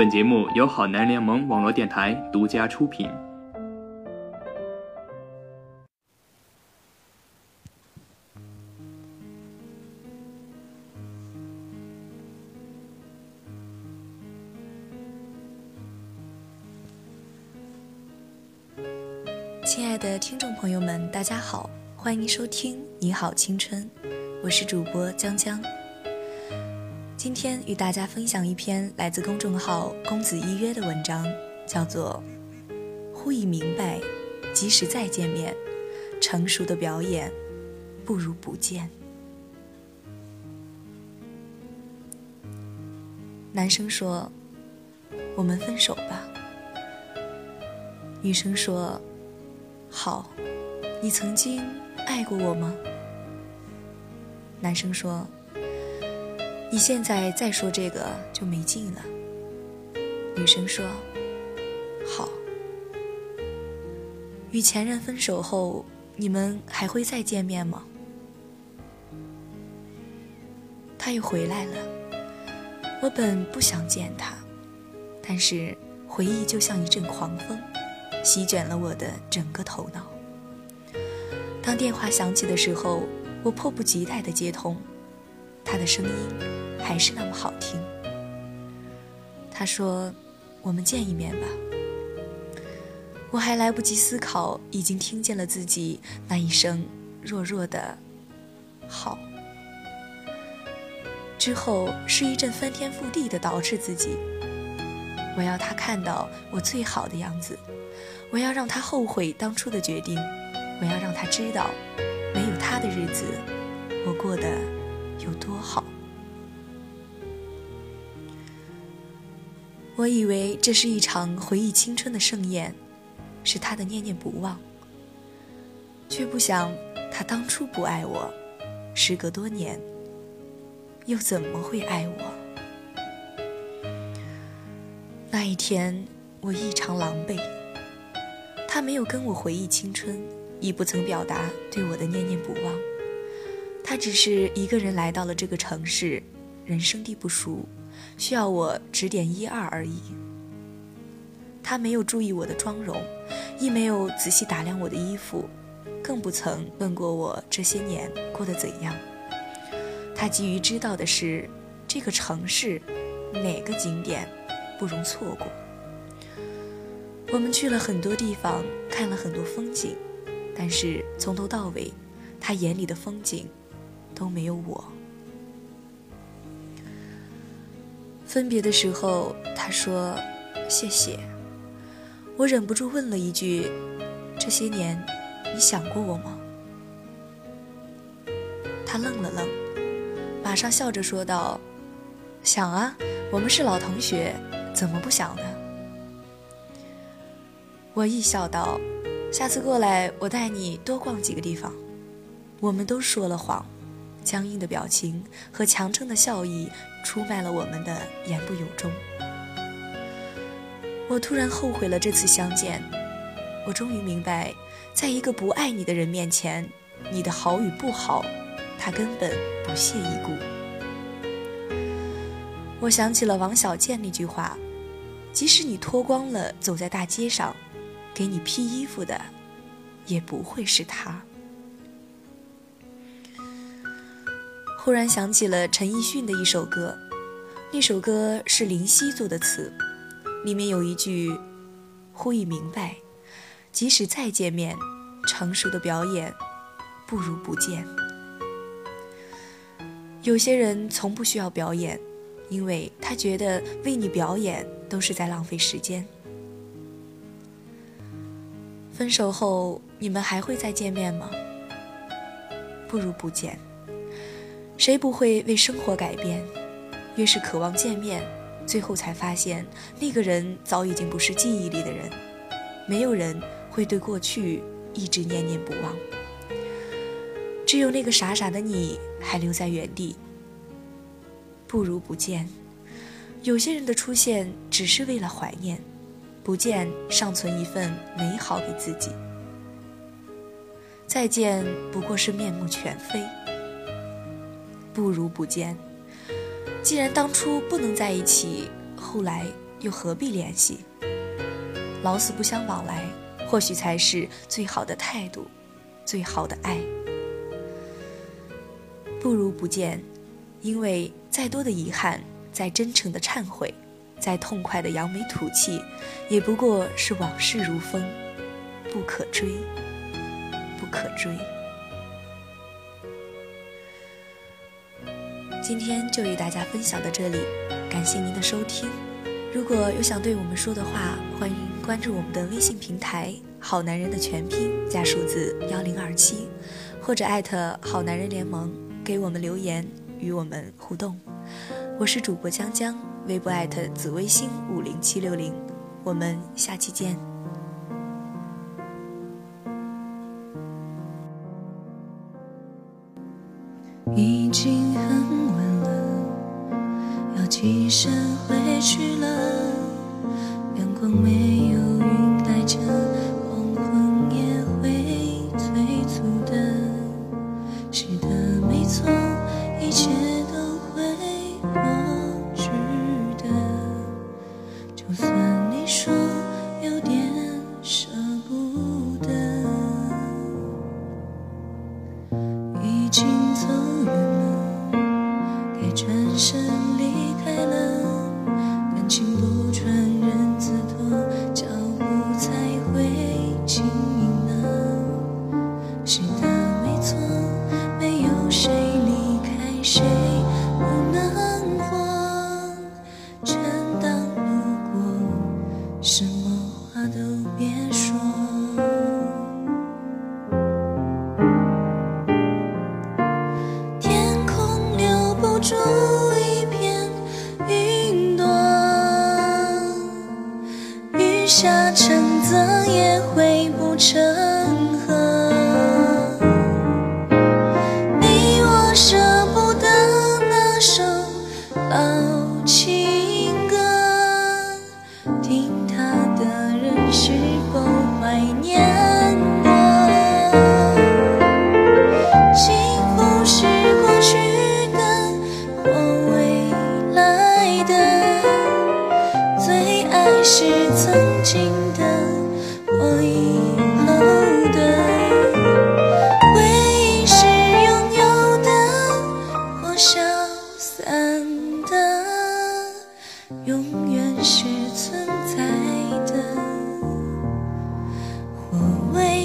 本节目由好男联盟网络电台独家出品。亲爱的听众朋友们，大家好，欢迎收听《你好青春》，我是主播江江。今天与大家分享一篇来自公众号“公子一约”的文章，叫做《忽已明白，即使再见面，成熟的表演不如不见》。男生说：“我们分手吧。”女生说：“好，你曾经爱过我吗？”男生说。你现在再说这个就没劲了。女生说：“好。”与前任分手后，你们还会再见面吗？他又回来了。我本不想见他，但是回忆就像一阵狂风，席卷了我的整个头脑。当电话响起的时候，我迫不及待地接通，他的声音。还是那么好听。他说：“我们见一面吧。”我还来不及思考，已经听见了自己那一声弱弱的“好”。之后是一阵翻天覆地的捯饬自己。我要他看到我最好的样子，我要让他后悔当初的决定，我要让他知道，没有他的日子，我过得有多好。我以为这是一场回忆青春的盛宴，是他的念念不忘。却不想，他当初不爱我，时隔多年，又怎么会爱我？那一天，我异常狼狈。他没有跟我回忆青春，亦不曾表达对我的念念不忘。他只是一个人来到了这个城市，人生地不熟。需要我指点一二而已。他没有注意我的妆容，亦没有仔细打量我的衣服，更不曾问过我这些年过得怎样。他急于知道的是，这个城市哪个景点不容错过。我们去了很多地方，看了很多风景，但是从头到尾，他眼里的风景都没有我。分别的时候，他说：“谢谢。”我忍不住问了一句：“这些年，你想过我吗？”他愣了愣，马上笑着说道：“想啊，我们是老同学，怎么不想呢？”我亦笑道：“下次过来，我带你多逛几个地方。”我们都说了谎。僵硬的表情和强撑的笑意出卖了我们的言不由衷。我突然后悔了这次相见，我终于明白，在一个不爱你的人面前，你的好与不好，他根本不屑一顾。我想起了王小贱那句话：“即使你脱光了走在大街上，给你披衣服的，也不会是他。”忽然想起了陈奕迅的一首歌，那首歌是林夕做的词，里面有一句：“忽已明白，即使再见面，成熟的表演不如不见。”有些人从不需要表演，因为他觉得为你表演都是在浪费时间。分手后，你们还会再见面吗？不如不见。谁不会为生活改变？越是渴望见面，最后才发现那个人早已经不是记忆里的人。没有人会对过去一直念念不忘，只有那个傻傻的你还留在原地。不如不见。有些人的出现只是为了怀念，不见尚存一份美好给自己。再见不过是面目全非。不如不见。既然当初不能在一起，后来又何必联系？老死不相往来，或许才是最好的态度，最好的爱。不如不见，因为再多的遗憾，再真诚的忏悔，再痛快的扬眉吐气，也不过是往事如风，不可追，不可追。今天就与大家分享到这里，感谢您的收听。如果有想对我们说的话，欢迎关注我们的微信平台“好男人”的全拼加数字幺零二七，或者艾特“好男人联盟”给我们留言，与我们互动。我是主播江江，微博艾特紫微星五零七六零，我们下期见。身回去了，阳光没边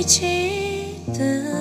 记得。